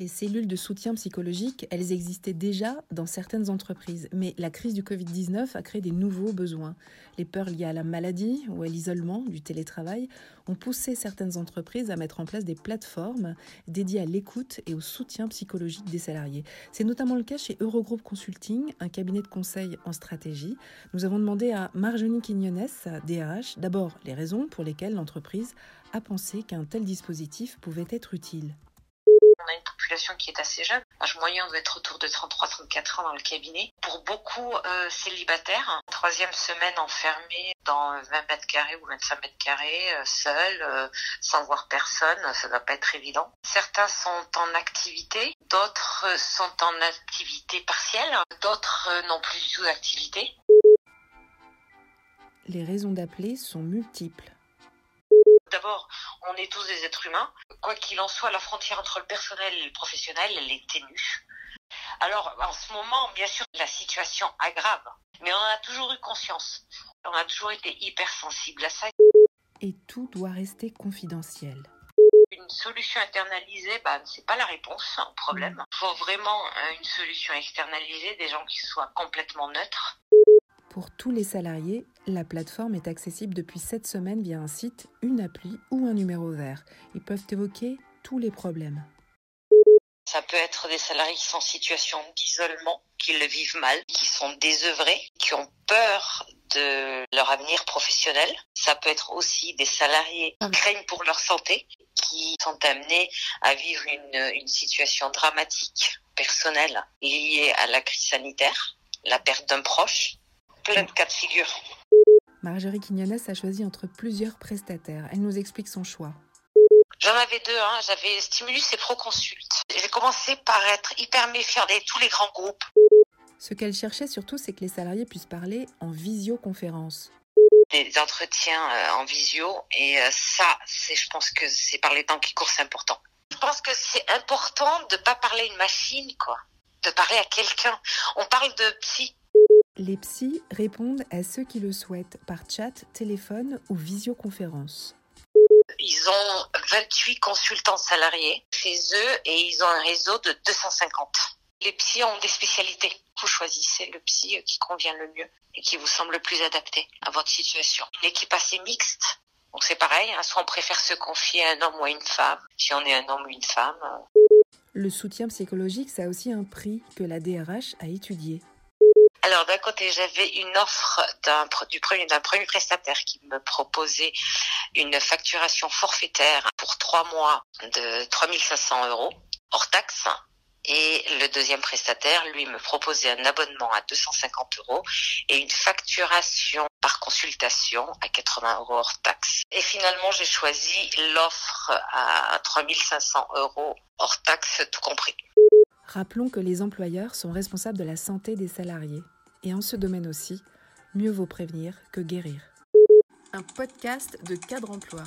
Les cellules de soutien psychologique, elles existaient déjà dans certaines entreprises, mais la crise du Covid-19 a créé des nouveaux besoins. Les peurs liées à la maladie ou à l'isolement du télétravail ont poussé certaines entreprises à mettre en place des plateformes dédiées à l'écoute et au soutien psychologique des salariés. C'est notamment le cas chez Eurogroup Consulting, un cabinet de conseil en stratégie. Nous avons demandé à Marjonie Quignones, DRH, d'abord les raisons pour lesquelles l'entreprise a pensé qu'un tel dispositif pouvait être utile qui est assez jeune. L'âge moyen doit être autour de 33-34 ans dans le cabinet. Pour beaucoup euh, célibataires, troisième semaine enfermée dans 20 mètres carrés ou 25 mètres carrés, euh, seul, euh, sans voir personne, ça ne va pas être évident. Certains sont en activité, d'autres sont en activité partielle, d'autres n'ont plus du tout d'activité. Les raisons d'appeler sont multiples. D'abord, on est tous des êtres humains. Quoi qu'il en soit, la frontière entre le personnel et le professionnel, elle est ténue. Alors, en ce moment, bien sûr, la situation aggrave, mais on a toujours eu conscience. On a toujours été hypersensible à ça. Et tout doit rester confidentiel. Une solution internalisée, bah, c'est pas la réponse au problème. Il faut vraiment euh, une solution externalisée, des gens qui soient complètement neutres. Pour tous les salariés, la plateforme est accessible depuis cette semaine via un site, une appli ou un numéro vert. Ils peuvent évoquer tous les problèmes. Ça peut être des salariés qui sont en situation d'isolement, qui le vivent mal, qui sont désœuvrés, qui ont peur de leur avenir professionnel. Ça peut être aussi des salariés qui craignent pour leur santé, qui sont amenés à vivre une, une situation dramatique personnelle liée à la crise sanitaire, la perte d'un proche, plein de cas de figure. Marjorie Quignones a choisi entre plusieurs prestataires. Elle nous explique son choix. J'en avais deux, hein. j'avais Stimulus et Proconsult. J'ai commencé par être hyper méfiante de tous les grands groupes. Ce qu'elle cherchait surtout, c'est que les salariés puissent parler en visioconférence. Des entretiens euh, en visio, et euh, ça, c'est, je pense que c'est par les temps qui courent, c'est important. Je pense que c'est important de ne pas parler à une machine, quoi. De parler à quelqu'un. On parle de psy, les psys répondent à ceux qui le souhaitent par chat, téléphone ou visioconférence. Ils ont 28 consultants salariés chez eux et ils ont un réseau de 250. Les psys ont des spécialités. Vous choisissez le psy qui convient le mieux et qui vous semble le plus adapté à votre situation. L'équipe assez mixte. Donc c'est pareil, hein. soit on préfère se confier à un homme ou à une femme, si on est un homme ou une femme. Le soutien psychologique, ça a aussi un prix que la DRH a étudié. Alors d'un côté, j'avais une offre d'un premier premier prestataire qui me proposait une facturation forfaitaire pour trois mois de 3500 euros hors taxe. Et le deuxième prestataire, lui, me proposait un abonnement à 250 euros et une facturation par consultation à 80 euros hors taxe. Et finalement, j'ai choisi l'offre à 3500 euros hors taxe tout compris. Rappelons que les employeurs sont responsables de la santé des salariés. Et en ce domaine aussi, mieux vaut prévenir que guérir. Un podcast de cadre emploi